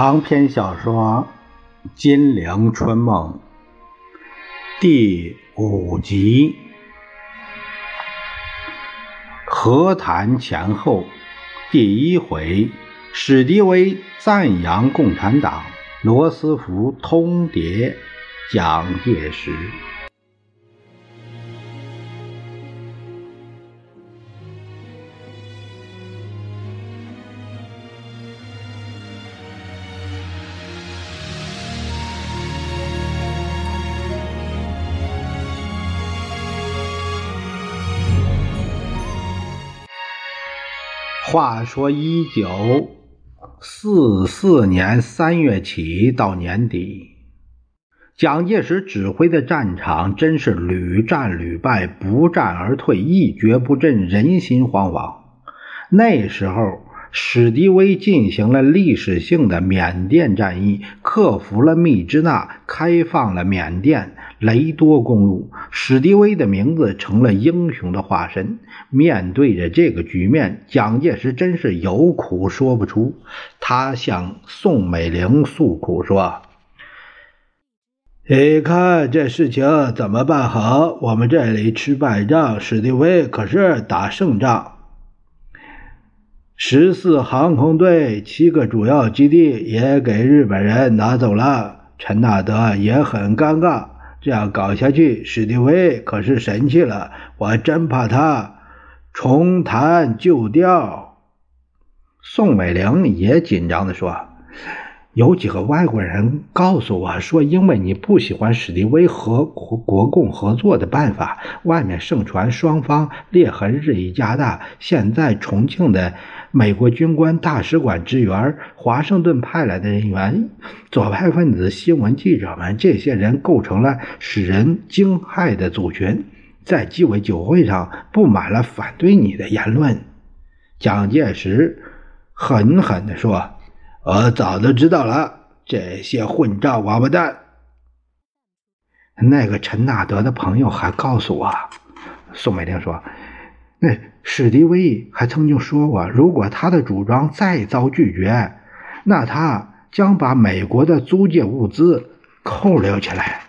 长篇小说《金陵春梦》第五集，和谈前后，第一回，史迪威赞扬共产党，罗斯福通牒蒋介石。话说，一九四四年三月起到年底，蒋介石指挥的战场真是屡战屡败，不战而退，一蹶不振，人心惶惶。那时候。史迪威进行了历史性的缅甸战役，克服了密支那，开放了缅甸雷多公路。史迪威的名字成了英雄的化身。面对着这个局面，蒋介石真是有苦说不出。他向宋美龄诉苦说：“你看这事情怎么办好？我们这里吃败仗，史迪威可是打胜仗。”十四航空队七个主要基地也给日本人拿走了，陈纳德也很尴尬。这样搞下去，史迪威可是神气了，我真怕他重弹旧调。宋美龄也紧张地说。有几个外国人告诉我说，因为你不喜欢史迪威和国国共合作的办法，外面盛传双方裂痕日益加大。现在重庆的美国军官大使馆职员、华盛顿派来的人员、左派分子、新闻记者们，这些人构成了使人惊骇的组群，在鸡尾酒会上布满了反对你的言论。蒋介石狠狠地说。我早就知道了，这些混账王八蛋。那个陈纳德的朋友还告诉我，宋美龄说，那史迪威还曾经说过，如果他的主张再遭拒绝，那他将把美国的租借物资扣留起来。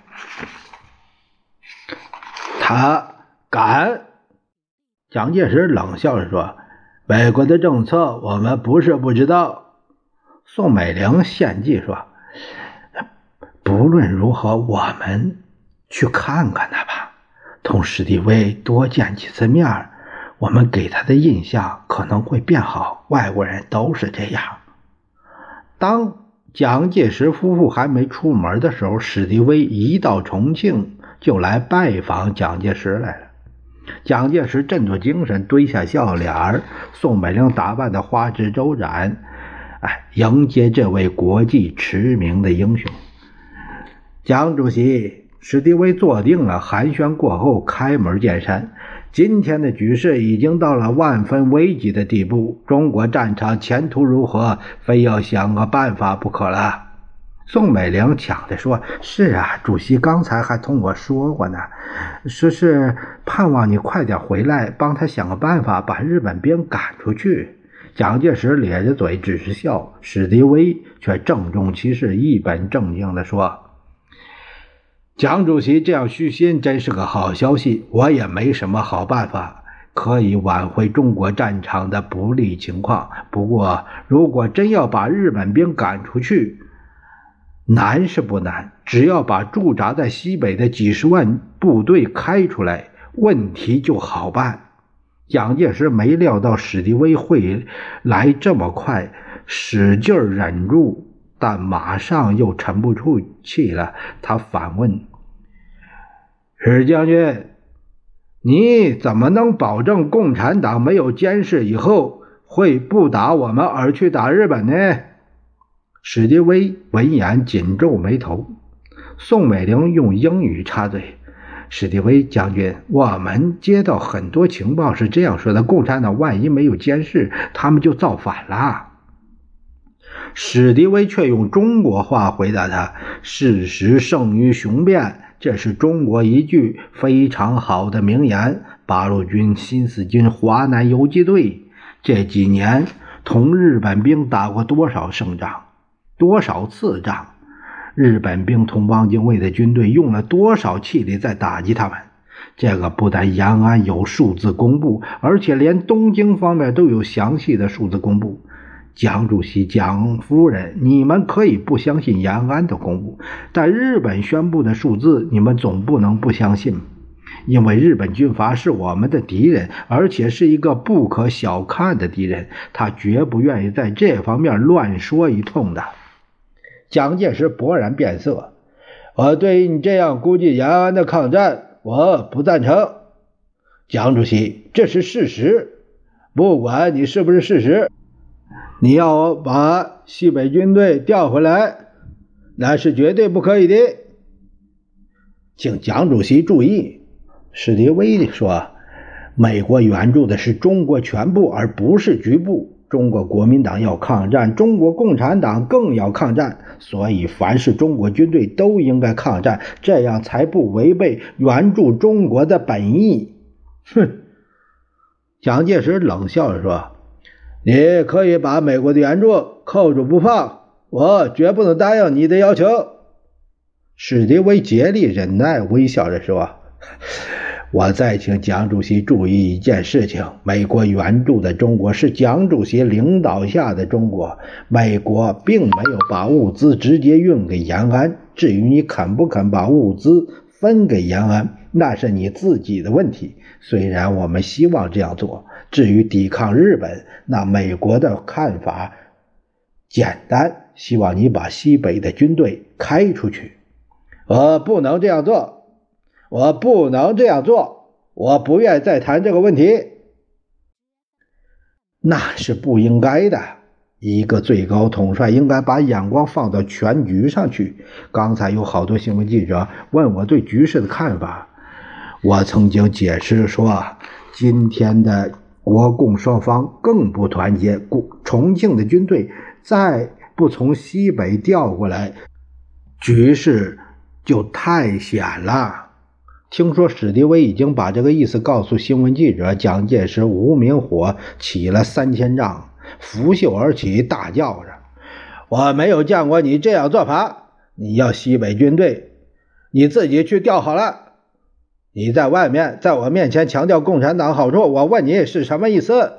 他敢？蒋介石冷笑着说：“美国的政策，我们不是不知道。”宋美龄献计说：“不论如何，我们去看看他吧，同史迪威多见几次面我们给他的印象可能会变好。外国人都是这样。”当蒋介石夫妇还没出门的时候，史迪威一到重庆就来拜访蒋介石来了。蒋介石振作精神，堆下笑脸宋美龄打扮的花枝招展。哎，迎接这位国际驰名的英雄，蒋主席，史迪威坐定了。寒暄过后，开门见山。今天的局势已经到了万分危急的地步，中国战场前途如何，非要想个办法不可了。宋美龄抢着说：“是啊，主席刚才还同我说过呢，说是盼望你快点回来，帮他想个办法，把日本兵赶出去。”蒋介石咧着嘴，只是笑。史迪威却郑重其事、一本正经地说：“蒋主席这样虚心，真是个好消息。我也没什么好办法可以挽回中国战场的不利情况。不过，如果真要把日本兵赶出去，难是不难，只要把驻扎在西北的几十万部队开出来，问题就好办。”蒋介石没料到史迪威会来这么快，使劲忍住，但马上又沉不住气了。他反问：“史将军，你怎么能保证共产党没有监视以后会不打我们而去打日本呢？”史迪威闻言紧皱眉头。宋美龄用英语插嘴。史迪威将军，我们接到很多情报是这样说的：共产党万一没有监视，他们就造反了。史迪威却用中国话回答他：“事实胜于雄辩，这是中国一句非常好的名言。八路军新四军华南游击队这几年同日本兵打过多少胜仗？多少次仗？日本兵同汪精卫的军队用了多少气力在打击他们？这个不但延安有数字公布，而且连东京方面都有详细的数字公布。蒋主席、蒋夫人，你们可以不相信延安的公布，但日本宣布的数字，你们总不能不相信。因为日本军阀是我们的敌人，而且是一个不可小看的敌人，他绝不愿意在这方面乱说一通的。蒋介石勃然变色，我对于你这样估计延安的抗战，我不赞成。蒋主席，这是事实，不管你是不是事实，你要把西北军队调回来，那是绝对不可以的。请蒋主席注意，史迪威说，美国援助的是中国全部，而不是局部。中国国民党要抗战，中国共产党更要抗战，所以凡是中国军队都应该抗战，这样才不违背援助中国的本意。哼！蒋介石冷笑着说：“你可以把美国的援助扣住不放，我绝不能答应你的要求。”史迪威竭力忍耐，微笑着说。我再请蒋主席注意一件事情：美国援助的中国是蒋主席领导下的中国，美国并没有把物资直接运给延安。至于你肯不肯把物资分给延安，那是你自己的问题。虽然我们希望这样做，至于抵抗日本，那美国的看法简单，希望你把西北的军队开出去。我不能这样做。我不能这样做，我不愿再谈这个问题。那是不应该的。一个最高统帅应该把眼光放到全局上去。刚才有好多新闻记者问我对局势的看法，我曾经解释说，今天的国共双方更不团结，重庆的军队再不从西北调过来，局势就太险了。听说史迪威已经把这个意思告诉新闻记者，蒋介石无名火起了三千丈，拂袖而起，大叫着：“我没有见过你这样做法！你要西北军队，你自己去调好了。你在外面，在我面前强调共产党好处，我问你是什么意思？”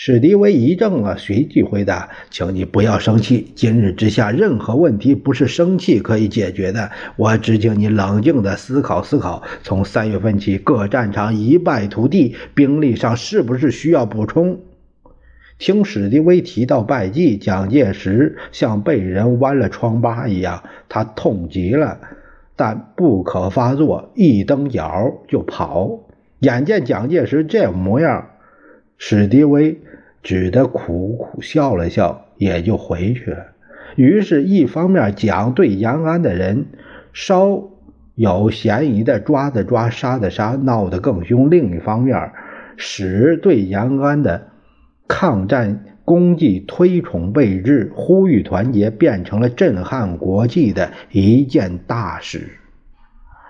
史迪威一怔了，随即回答：“请你不要生气。今日之下，任何问题不是生气可以解决的。我只请你冷静地思考思考。从三月份起，各战场一败涂地，兵力上是不是需要补充？”听史迪威提到败绩，蒋介石像被人剜了疮疤一样，他痛极了，但不可发作，一蹬脚就跑。眼见蒋介石这模样，史迪威。只得苦苦笑了笑，也就回去了。于是，一方面讲对延安的人稍有嫌疑的抓的抓，杀的杀，闹得更凶；另一方面，使对延安的抗战功绩推崇备至，呼吁团结，变成了震撼国际的一件大事。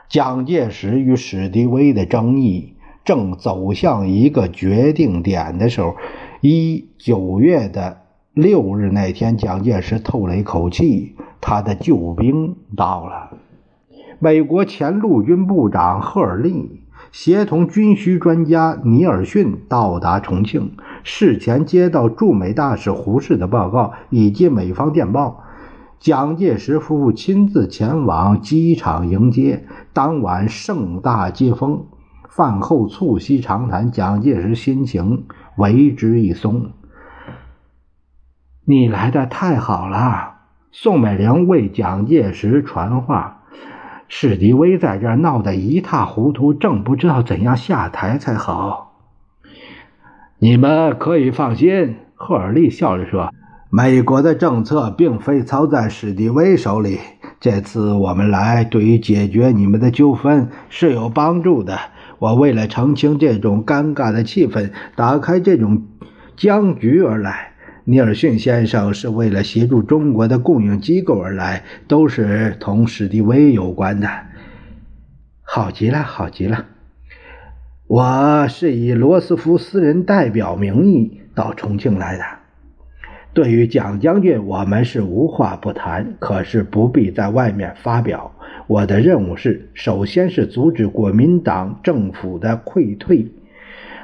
蒋介石与史迪威的争议正走向一个决定点的时候。一九月的六日那天，蒋介石透了一口气，他的救兵到了。美国前陆军部长赫尔利协同军需专家尼尔逊到达重庆，事前接到驻美大使胡适的报告以及美方电报，蒋介石夫妇亲自前往机场迎接，当晚盛大接风。饭后促膝长谈，蒋介石心情为之一松。你来的太好了，宋美龄为蒋介石传话。史迪威在这闹得一塌糊涂，正不知道怎样下台才好。你们可以放心，赫尔利笑着说：“美国的政策并非操在史迪威手里。这次我们来，对于解决你们的纠纷是有帮助的。”我为了澄清这种尴尬的气氛，打开这种僵局而来。尼尔逊先生是为了协助中国的供应机构而来，都是同史迪威有关的。好极了，好极了！我是以罗斯福私人代表名义到重庆来的。对于蒋将军，我们是无话不谈，可是不必在外面发表。我的任务是，首先是阻止国民党政府的溃退。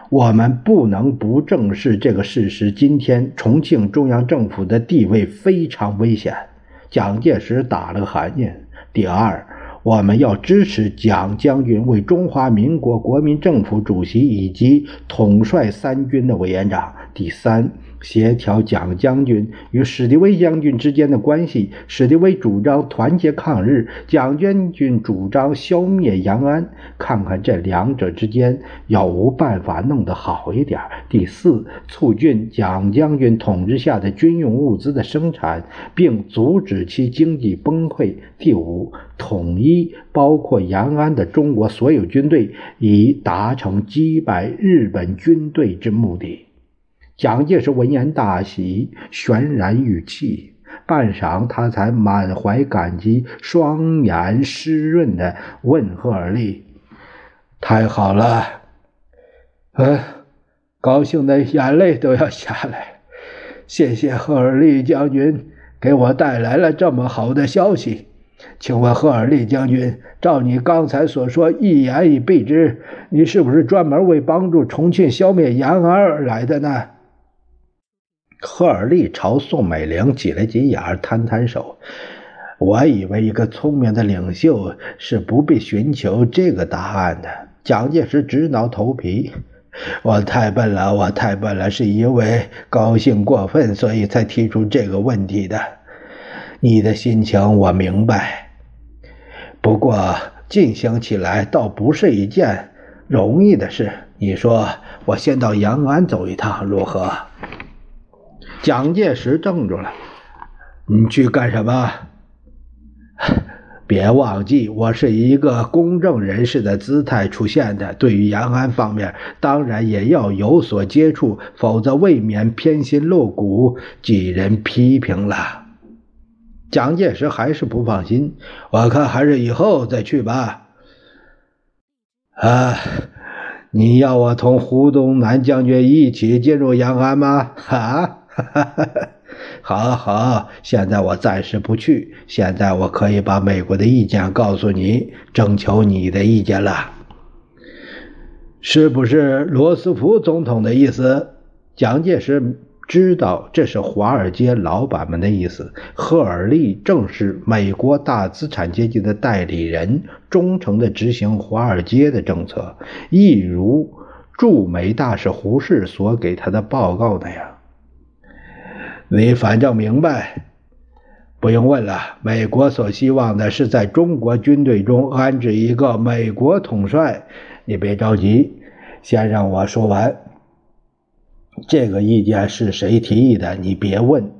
我们不能不正视这个事实。今天，重庆中央政府的地位非常危险。蒋介石打了个寒噤。第二，我们要支持蒋将军为中华民国国民政府主席以及统帅三军的委员长。第三。协调蒋将军与史迪威将军之间的关系。史迪威主张团结抗日，蒋将军主张消灭杨安。看看这两者之间有无办法弄得好一点。第四，促进蒋将军统治下的军用物资的生产，并阻止其经济崩溃。第五，统一包括杨安的中国所有军队，以达成击败日本军队之目的。蒋介石闻言大喜，泫然欲泣。半晌，他才满怀感激，双眼湿润的问赫尔利：“太好了！”呃，高兴的眼泪都要下来。谢谢赫尔利将军给我带来了这么好的消息。请问赫尔利将军，照你刚才所说，一言以蔽之，你是不是专门为帮助重庆消灭延安而来的呢？赫尔利朝宋美龄挤了挤眼，摊摊手。我以为一个聪明的领袖是不必寻求这个答案的。蒋介石直挠头皮：“我太笨了，我太笨了，是因为高兴过分，所以才提出这个问题的。你的心情我明白，不过进行起来倒不是一件容易的事。你说，我先到延安走一趟，如何？”蒋介石怔住了，你去干什么？别忘记，我是一个公正人士的姿态出现的。对于延安方面，当然也要有所接触，否则未免偏心露骨，几人批评了。蒋介石还是不放心，我看还是以后再去吧。啊，你要我同胡宗南将军一起进入延安吗？哈？哈哈哈哈好好，现在我暂时不去。现在我可以把美国的意见告诉你，征求你的意见了。是不是罗斯福总统的意思？蒋介石知道这是华尔街老板们的意思。赫尔利正是美国大资产阶级的代理人，忠诚地执行华尔街的政策，一如驻美大使胡适所给他的报告那样。你反正明白，不用问了。美国所希望的是在中国军队中安置一个美国统帅。你别着急，先让我说完。这个意见是谁提议的？你别问。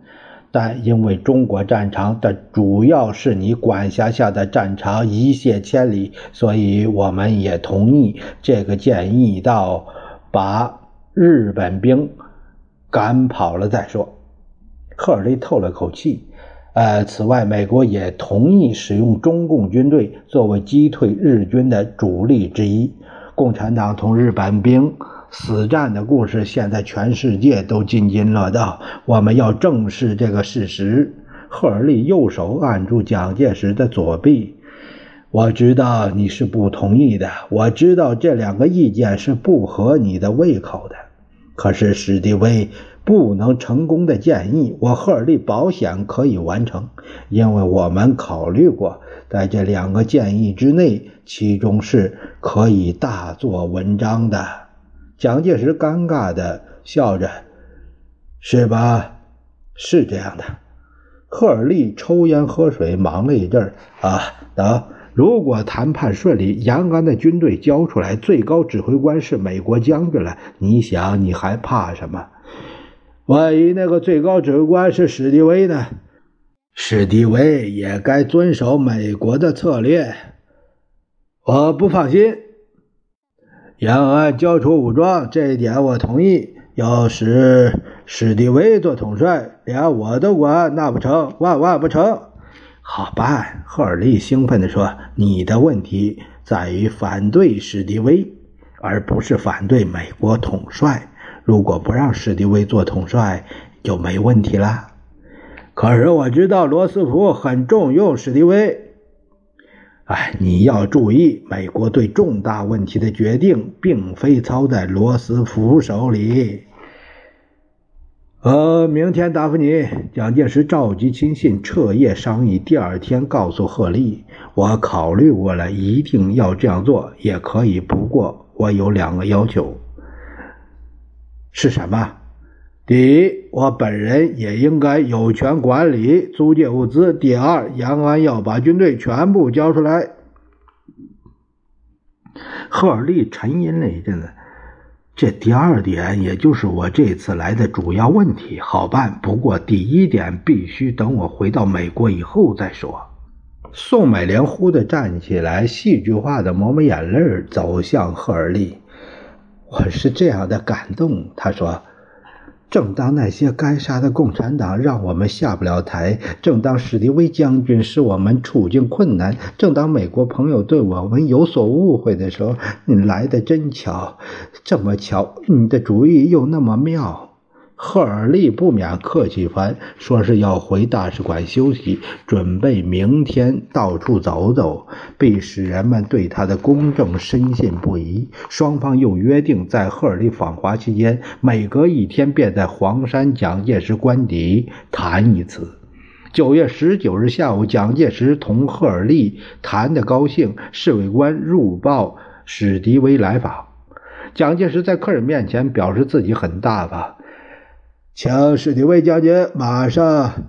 但因为中国战场的主要是你管辖下的战场一泻千里，所以我们也同意这个建议，到把日本兵赶跑了再说。赫尔利透了口气，呃，此外，美国也同意使用中共军队作为击退日军的主力之一。共产党同日本兵死战的故事，现在全世界都津津乐道。我们要正视这个事实。赫尔利右手按住蒋介石的左臂，我知道你是不同意的，我知道这两个意见是不合你的胃口的。可是史迪威。不能成功的建议，我赫尔利保险可以完成，因为我们考虑过，在这两个建议之内，其中是可以大做文章的。蒋介石尴尬的笑着：“是吧？是这样的。”赫尔利抽烟喝水，忙了一阵儿啊，等，如果谈判顺利，延安的军队交出来，最高指挥官是美国将军了，你想，你还怕什么？万一那个最高指挥官是史迪威呢？史迪威也该遵守美国的策略。我不放心。延安交出武装，这一点我同意。要使史迪威做统帅，连我都管，那不成，万万不成。好办，赫尔利兴奋地说：“你的问题在于反对史迪威，而不是反对美国统帅。”如果不让史迪威做统帅，就没问题了。可是我知道罗斯福很重用史迪威。哎，你要注意，美国对重大问题的决定并非操在罗斯福手里。呃，明天答复你。蒋介石召集亲信彻夜商议，第二天告诉贺立：“我考虑过了，一定要这样做，也可以。不过我有两个要求，是什么？第一，我本人也应该有权管理租借物资；第二，延安要把军队全部交出来。”赫尔利沉吟了一阵子。这第二点，也就是我这次来的主要问题，好办。不过第一点必须等我回到美国以后再说。宋美龄忽地站起来，戏剧化的抹抹眼泪，走向赫尔利。我是这样的感动，他说。正当那些该杀的共产党让我们下不了台，正当史迪威将军使我们处境困难，正当美国朋友对我们有所误会的时候，你来的真巧，这么巧，你的主意又那么妙。赫尔利不免客气番，说是要回大使馆休息，准备明天到处走走，必使人们对他的公正深信不疑。双方又约定，在赫尔利访华期间，每隔一天便在黄山蒋介石官邸谈一次。九月十九日下午，蒋介石同赫尔利谈得高兴，侍卫官入报史迪威来访。蒋介石在客人面前表示自己很大方。请史迪威将军马上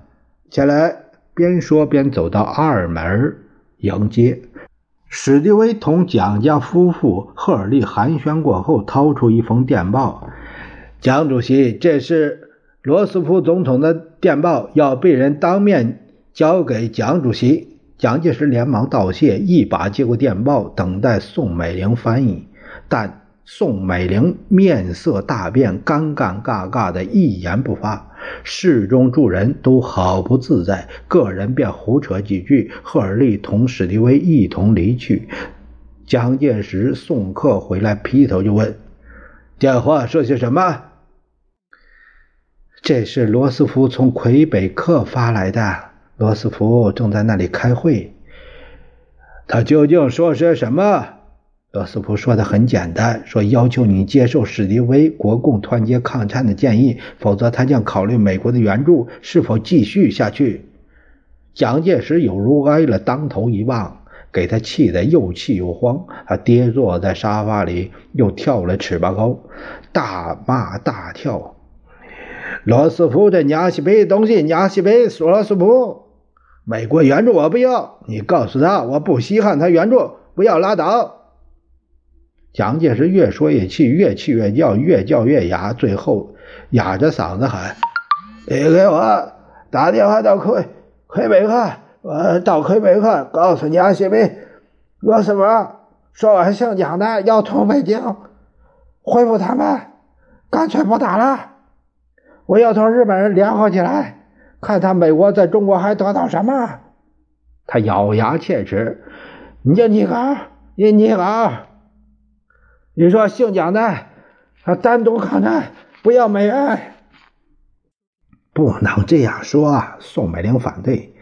前来。边说边走到二门迎接史迪威。同蒋家夫妇赫尔利寒暄过后，掏出一封电报：“蒋主席，这是罗斯福总统的电报，要被人当面交给蒋主席。”蒋介石连忙道谢，一把接过电报，等待宋美龄翻译，但。宋美龄面色大变，尴尴尬尬的一言不发。室中诸人都好不自在，个人便胡扯几句。赫尔利同史迪威一同离去。蒋介石送客回来，劈头就问：“电话说些什么？”这是罗斯福从魁北克发来的。罗斯福正在那里开会。他究竟说些什么？罗斯福说的很简单，说要求你接受史迪威国共团结抗战的建议，否则他将考虑美国的援助是否继续下去。蒋介石有如挨了当头一棒，给他气得又气又慌，他跌坐在沙发里，又跳了尺八高，大骂大跳。罗斯福这娘西北东西，娘西北说罗斯福，美国援助我不要，你告诉他我不稀罕他援助，不要拉倒。蒋介石越说越气，越气越叫，越叫越哑，最后哑着嗓子喊：“你给我打电话到魁魁北克，我到魁北克告诉蒋介石，罗斯福说我还姓蒋的要从北京恢复谈判，干脆不打了。我要同日本人联合起来，看他美国在中国还得到什么。”他咬牙切齿：“你叫你搞，你你搞。”你说姓蒋的，他单独抗战，不要美元，不能这样说。宋美龄反对，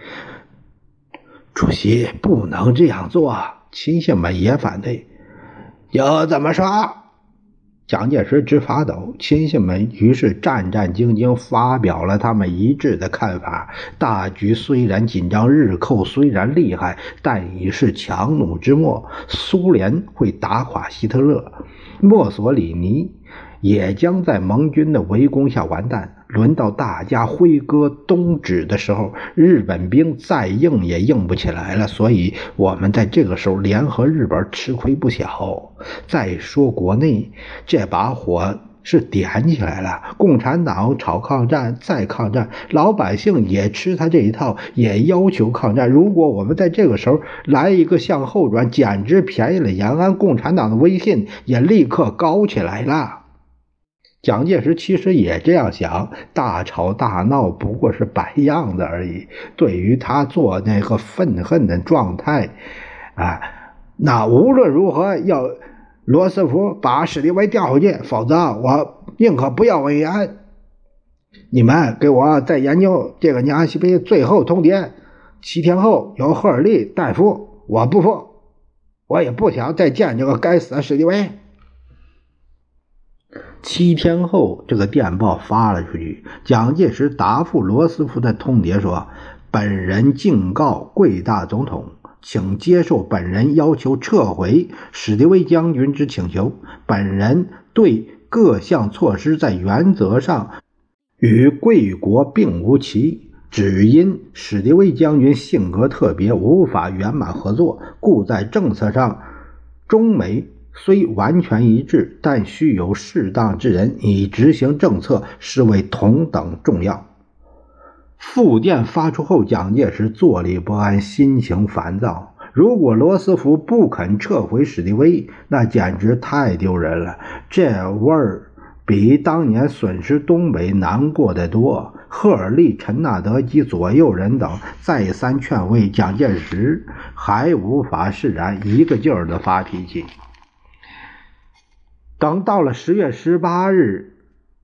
主席不能这样做。亲信们也反对，又怎么说？蒋介石直发抖。亲信们于是战战兢兢发表了他们一致的看法：大局虽然紧张，日寇虽然厉害，但已是强弩之末。苏联会打垮希特勒。墨索里尼也将在盟军的围攻下完蛋。轮到大家挥戈东指的时候，日本兵再硬也硬不起来了。所以，我们在这个时候联合日本，吃亏不小。再说国内这把火是点起来了，共产党吵抗战，再抗战，老百姓也吃他这一套，也要求抗战。如果我们在这个时候来一个向后转，简直便宜了延安。共产党的威信也立刻高起来了。蒋介石其实也这样想，大吵大闹不过是摆样子而已。对于他做那个愤恨的状态，啊，那无论如何要罗斯福把史迪威调回去，否则我宁可不要文安。你们给我再研究这个娘西北最后通牒，七天后由赫尔利代付。我不服，我也不想再见这个该死的史迪威。七天后，这个电报发了出去。蒋介石答复罗斯福的通牒说：“本人敬告贵大总统，请接受本人要求撤回史迪威将军之请求。本人对各项措施在原则上与贵国并无歧义。”只因史迪威将军性格特别，无法圆满合作，故在政策上，中美虽完全一致，但需有适当之人以执行政策，视为同等重要。复电发出后，蒋介石坐立不安，心情烦躁。如果罗斯福不肯撤回史迪威，那简直太丢人了，这味儿比当年损失东北难过的多。赫尔利、陈纳德及左右人等再三劝慰蒋介石，还无法释然，一个劲儿的发脾气。等到了十月十八日，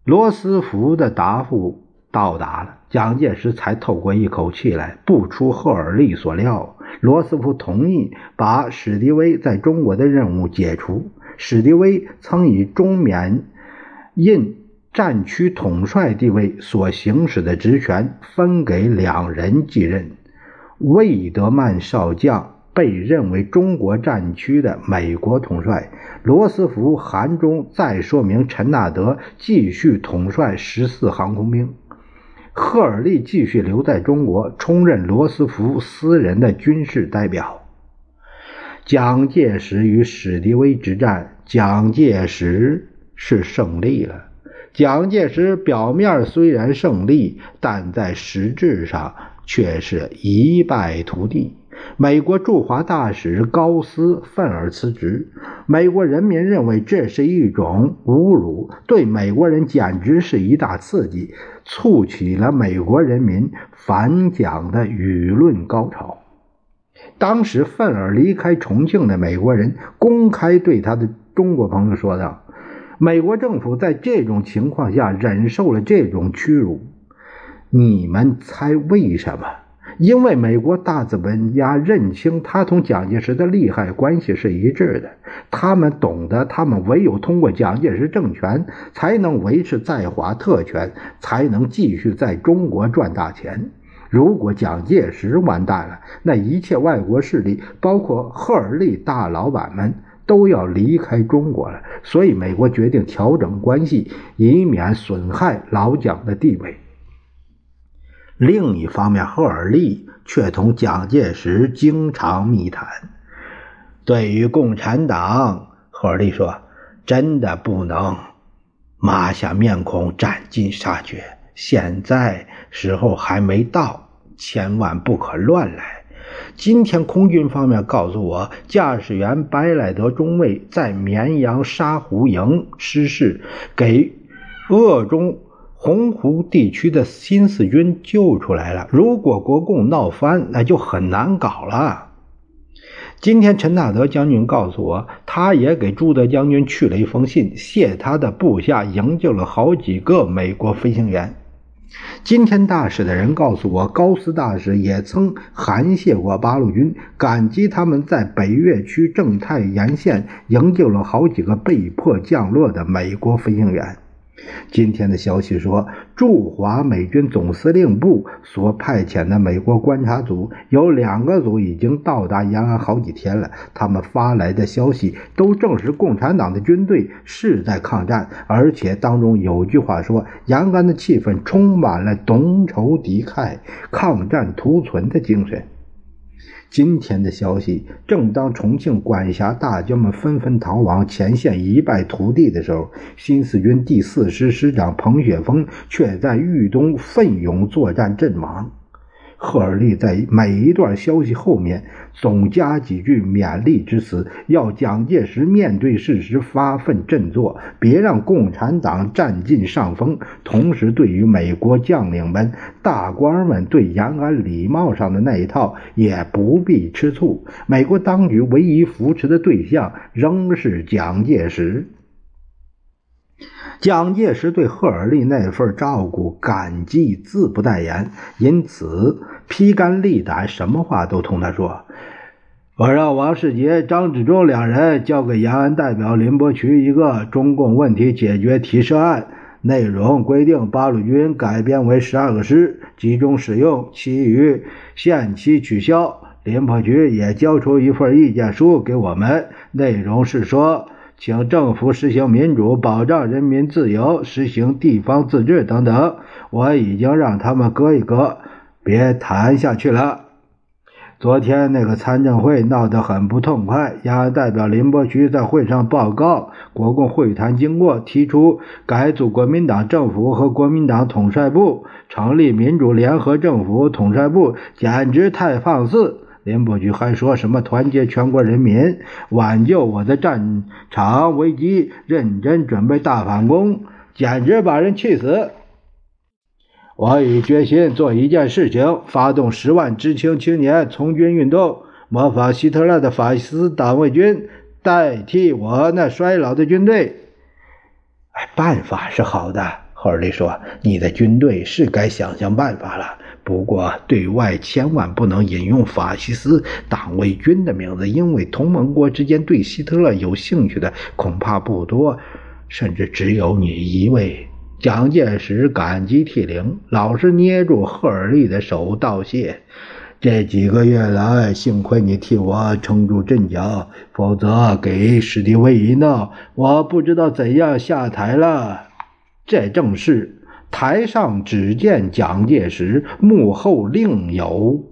罗斯福的答复到达了，蒋介石才透过一口气来。不出赫尔利所料，罗斯福同意把史迪威在中国的任务解除。史迪威曾以中缅印。战区统帅地位所行使的职权分给两人继任。魏德曼少将被认为中国战区的美国统帅。罗斯福函中再说明，陈纳德继续统帅十四航空兵，赫尔利继续留在中国，充任罗斯福私人的军事代表。蒋介石与史迪威之战，蒋介石是胜利了。蒋介石表面虽然胜利，但在实质上却是一败涂地。美国驻华大使高斯愤而辞职，美国人民认为这是一种侮辱，对美国人简直是一大刺激，促起了美国人民反蒋的舆论高潮。当时愤而离开重庆的美国人公开对他的中国朋友说道。美国政府在这种情况下忍受了这种屈辱，你们猜为什么？因为美国大资本家认清他同蒋介石的利害关系是一致的，他们懂得，他们唯有通过蒋介石政权才能维持在华特权，才能继续在中国赚大钱。如果蒋介石完蛋了，那一切外国势力，包括赫尔利大老板们。都要离开中国了，所以美国决定调整关系，以免损害老蒋的地位。另一方面，赫尔利却同蒋介石经常密谈。对于共产党，赫尔利说：“真的不能抹下面孔，斩尽杀绝。现在时候还没到，千万不可乱来。”今天空军方面告诉我，驾驶员白莱德中尉在绵阳沙湖营失事，给鄂中洪湖地区的新四军救出来了。如果国共闹翻，那就很难搞了。今天陈纳德将军告诉我，他也给朱德将军去了一封信，谢他的部下营救了好几个美国飞行员。今天大使的人告诉我，高斯大使也曾函谢过八路军，感激他们在北岳区正太沿线营救了好几个被迫降落的美国飞行员。今天的消息说，驻华美军总司令部所派遣的美国观察组有两个组已经到达延安好几天了。他们发来的消息都证实共产党的军队是在抗战，而且当中有句话说，延安的气氛充满了同仇敌忾、抗战图存的精神。今天的消息，正当重庆管辖大军们纷纷逃亡，前线一败涂地的时候，新四军第四师师长彭雪枫却在豫东奋勇作战阵亡。赫尔利在每一段消息后面总加几句勉励之词，要蒋介石面对事实发奋振作，别让共产党占尽上风。同时，对于美国将领们、大官们对延安礼貌上的那一套，也不必吃醋。美国当局唯一扶持的对象仍是蒋介石。蒋介石对赫尔利那份照顾感激自不待言，因此披肝沥胆，什么话都同他说。我让王世杰、张治中两人交给延安代表林伯渠一个中共问题解决提设案，内容规定八路军改编为十二个师，集中使用，其余限期取消。林伯渠也交出一份意见书给我们，内容是说。请政府实行民主，保障人民自由，实行地方自治等等。我已经让他们搁一搁，别谈下去了。昨天那个参政会闹得很不痛快。延安代表林伯渠在会上报告国共会谈经过，提出改组国民党政府和国民党统帅部，成立民主联合政府统帅部，简直太放肆。林伯渠还说什么团结全国人民，挽救我的战场危机，认真准备大反攻，简直把人气死。我已决心做一件事情，发动十万知青青年从军运动，模仿希特勒的法西斯党卫军，代替我那衰老的军队。哎，办法是好的，赫尔利说，你的军队是该想想办法了。不过，对外千万不能引用法西斯党卫军的名字，因为同盟国之间对希特勒有兴趣的恐怕不多，甚至只有你一位。蒋介石感激涕零，老是捏住赫尔利的手道谢。这几个月来，幸亏你替我撑住阵脚，否则给史迪威一闹，我不知道怎样下台了。这正是。台上只见蒋介石，幕后另有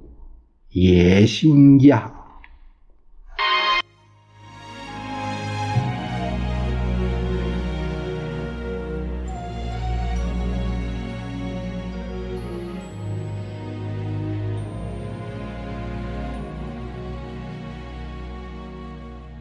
野心家。